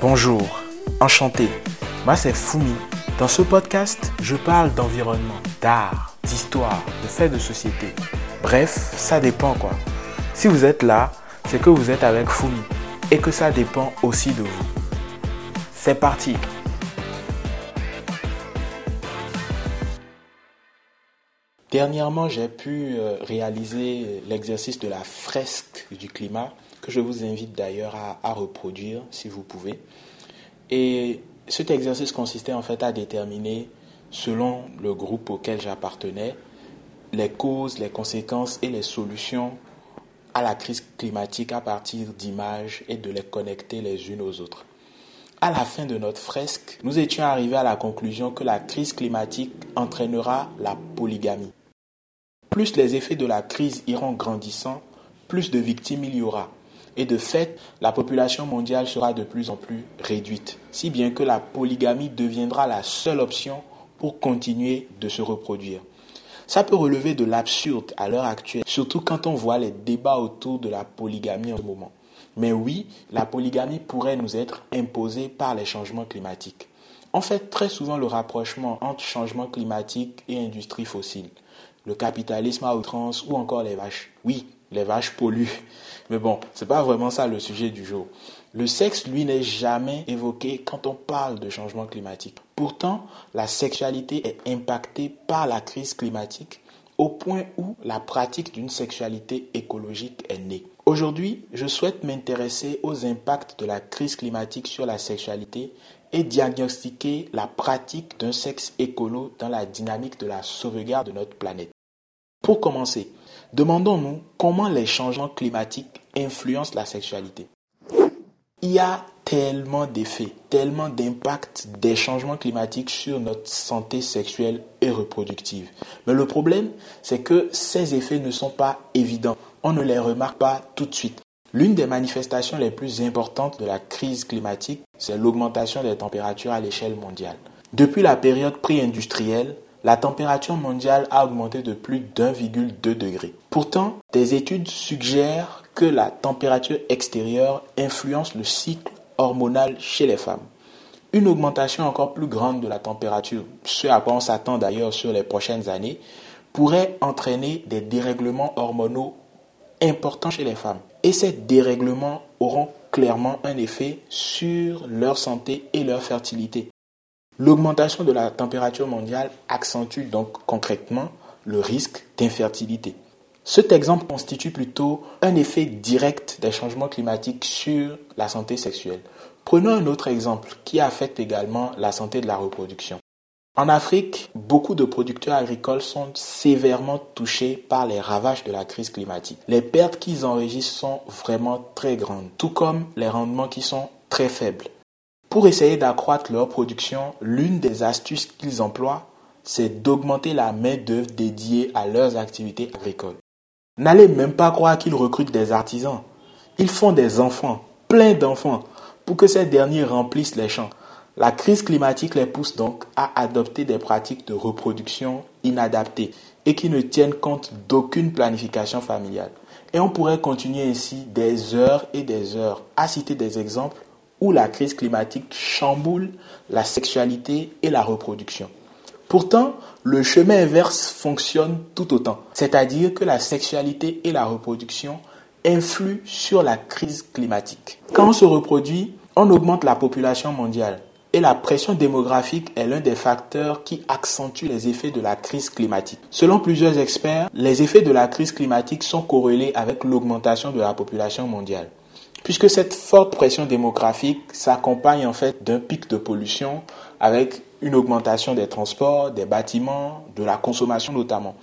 Bonjour, enchanté. Moi c'est Fumi. Dans ce podcast, je parle d'environnement, d'art, d'histoire, de faits de société. Bref, ça dépend quoi. Si vous êtes là, c'est que vous êtes avec Fumi et que ça dépend aussi de vous. C'est parti Dernièrement, j'ai pu euh, réaliser l'exercice de la fresque du climat, que je vous invite d'ailleurs à, reproduire si vous pouvez. Et cet exercice consistait en fait à déterminer, selon le groupe auquel j'appartenais, les causes, les conséquences et les solutions à la crise climatique à partir d'images et de les connecter les unes aux autres. À la fin de notre fresque, nous étions arrivés à la conclusion que la crise climatique entraînera la polygamie. Plus les effets de la crise iront grandissant, plus de victimes il y aura. Et de fait, la population mondiale sera de plus en plus réduite, si bien que la polygamie deviendra la seule option pour continuer de se reproduire. Ça peut relever de l'absurde à l'heure actuelle, surtout quand on voit les débats autour de la polygamie en ce moment. Mais oui, la polygamie pourrait nous être imposée par les changements climatiques. On fait très souvent le rapprochement entre changement climatique et industrie fossile le capitalisme à outrance ou encore les vaches. Oui, les vaches polluent. Mais bon, c'est pas vraiment ça le sujet du jour. Le sexe, lui, n'est jamais évoqué quand on parle de changement climatique. Pourtant, la sexualité est impactée par la crise climatique au point où la pratique d'une sexualité écologique est née. Aujourd'hui, je souhaite m'intéresser aux impacts de la crise climatique sur la sexualité et diagnostiquer la pratique d'un sexe écolo dans la dynamique de la sauvegarde de notre planète. Pour commencer, demandons-nous comment les changements climatiques influencent la sexualité. Il y a tellement d'effets, tellement d'impacts des changements climatiques sur notre santé sexuelle et reproductive. Mais le problème, c'est que ces effets ne sont pas évidents. On ne les remarque pas tout de suite. L'une des manifestations les plus importantes de la crise climatique, c'est l'augmentation des températures à l'échelle mondiale. Depuis la période pré-industrielle, la température mondiale a augmenté de plus d'1,2 degré. Pourtant, des études suggèrent que la température extérieure influence le cycle hormonal chez les femmes. Une augmentation encore plus grande de la température, ce à quoi on s'attend d'ailleurs sur les prochaines années, pourrait entraîner des dérèglements hormonaux importants chez les femmes. Et ces dérèglements auront clairement un effet sur leur santé et leur fertilité. L'augmentation de la température mondiale accentue donc concrètement le risque d'infertilité. Cet exemple constitue plutôt un effet direct des changements climatiques sur la santé sexuelle. Prenons un autre exemple qui affecte également la santé de la reproduction. En Afrique, beaucoup de producteurs agricoles sont sévèrement touchés par les ravages de la crise climatique. Les pertes qu'ils enregistrent sont vraiment très grandes, tout comme les rendements qui sont très faibles. Pour essayer d'accroître leur production, l'une des astuces qu'ils emploient, c'est d'augmenter la main-d'œuvre dédiée à leurs activités agricoles. N'allez même pas croire qu'ils recrutent des artisans. Ils font des enfants, plein d'enfants, pour que ces derniers remplissent les champs. La crise climatique les pousse donc à adopter des pratiques de reproduction inadaptées et qui ne tiennent compte d'aucune planification familiale. Et on pourrait continuer ainsi des heures et des heures à citer des exemples où la crise climatique chamboule la sexualité et la reproduction. Pourtant, le chemin inverse fonctionne tout autant, c'est-à-dire que la sexualité et la reproduction influent sur la crise climatique. Quand on se reproduit, on augmente la population mondiale et la pression démographique est l'un des facteurs qui accentue les effets de la crise climatique. Selon plusieurs experts, les effets de la crise climatique sont corrélés avec l'augmentation de la population mondiale puisque cette forte pression démographique s'accompagne en fait d'un pic de pollution avec une augmentation des transports, des bâtiments, de la consommation notamment.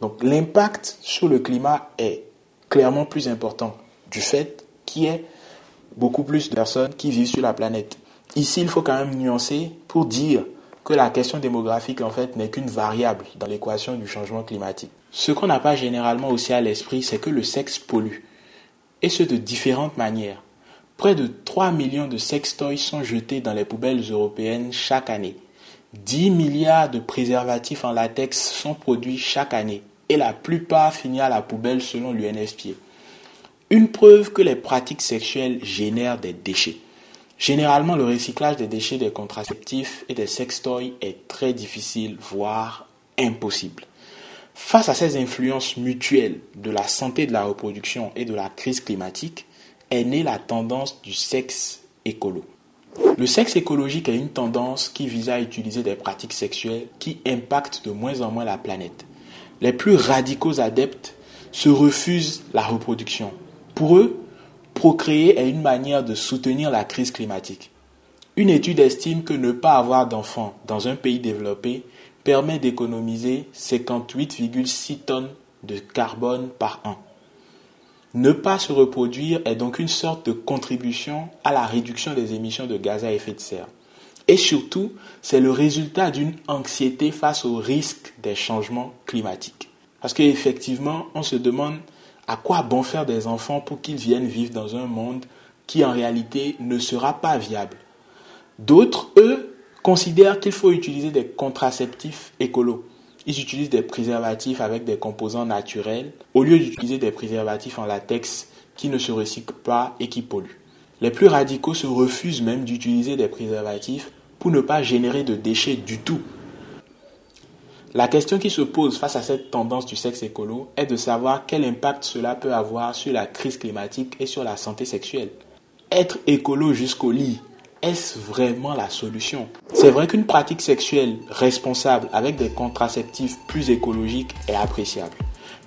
Donc l'impact sur le climat est clairement plus important du fait qu'il y ait beaucoup plus de personnes qui vivent sur la planète. Ici, il faut quand même nuancer pour dire que la question démographique en fait n'est qu'une variable dans l'équation du changement climatique. Ce qu'on n'a pas généralement aussi à l'esprit, c'est que le sexe pollue et ce de différentes manières. Près de 3 millions de sextoys sont jetés dans les poubelles européennes chaque année. 10 milliards de préservatifs en latex sont produits chaque année et la plupart finissent à la poubelle selon l'UNFPA. Une preuve que les pratiques sexuelles génèrent des déchets. Généralement, le recyclage des déchets des contraceptifs et des sextoys est très difficile, voire impossible. Face à ces influences mutuelles de la santé de la reproduction et de la crise climatique, est née la tendance du sexe écolo. Le sexe écologique est une tendance qui vise à utiliser des pratiques sexuelles qui impactent de moins en moins la planète. Les plus radicaux adeptes se refusent la reproduction. Pour eux, procréer est une manière de soutenir la crise climatique. Une étude estime que ne pas avoir d'enfants dans un pays développé permet d'économiser 58,6 tonnes de carbone par an. Ne pas se reproduire est donc une sorte de contribution à la réduction des émissions de gaz à effet de serre. Et surtout, c'est le résultat d'une anxiété face au risque des changements climatiques. Parce qu'effectivement, on se demande à quoi bon faire des enfants pour qu'ils viennent vivre dans un monde qui en réalité ne sera pas viable. D'autres, eux, considèrent qu'il faut utiliser des contraceptifs écolos. Ils utilisent des préservatifs avec des composants naturels au lieu d'utiliser des préservatifs en latex qui ne se recyclent pas et qui polluent. Les plus radicaux se refusent même d'utiliser des préservatifs pour ne pas générer de déchets du tout. La question qui se pose face à cette tendance du sexe écolo est de savoir quel impact cela peut avoir sur la crise climatique et sur la santé sexuelle. Être écolo jusqu'au lit, est-ce vraiment la solution? C'est vrai qu'une pratique sexuelle responsable avec des contraceptifs plus écologiques est appréciable.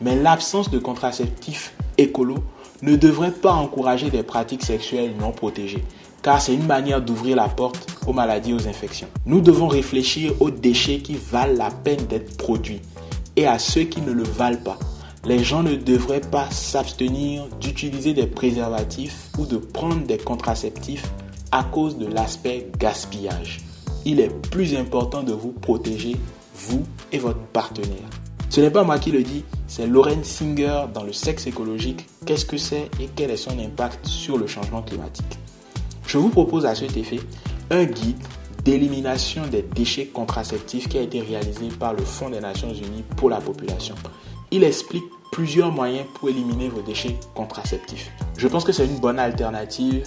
Mais l'absence de contraceptifs écolos ne devrait pas encourager des pratiques sexuelles non protégées, car c'est une manière d'ouvrir la porte aux maladies, aux infections. Nous devons réfléchir aux déchets qui valent la peine d'être produits et à ceux qui ne le valent pas. Les gens ne devraient pas s'abstenir d'utiliser des préservatifs ou de prendre des contraceptifs à cause de l'aspect gaspillage. Il est plus important de vous protéger, vous et votre partenaire. Ce n'est pas moi qui le dis, c'est Lauren Singer dans le sexe écologique. Qu'est-ce que c'est et quel est son impact sur le changement climatique? Je vous propose à cet effet un guide d'élimination des déchets contraceptifs qui a été réalisé par le Fonds des Nations Unies pour la population. Il explique plusieurs moyens pour éliminer vos déchets contraceptifs. Je pense que c'est une bonne alternative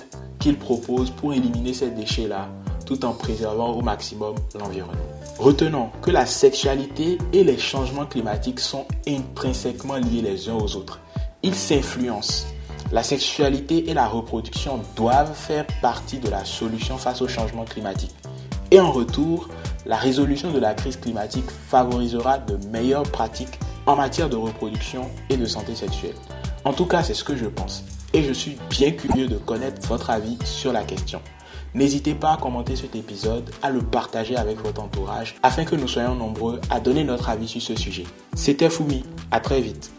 qu'il propose pour éliminer ces déchets-là tout en préservant au maximum l'environnement. Retenons que la sexualité et les changements climatiques sont intrinsèquement liés les uns aux autres. Ils s'influencent. La sexualité et la reproduction doivent faire partie de la solution face au changement climatique. Et en retour, la résolution de la crise climatique favorisera de meilleures pratiques en matière de reproduction et de santé sexuelle. En tout cas, c'est ce que je pense et je suis bien curieux de connaître votre avis sur la question. N'hésitez pas à commenter cet épisode, à le partager avec votre entourage afin que nous soyons nombreux à donner notre avis sur ce sujet. C'était Fumi, à très vite.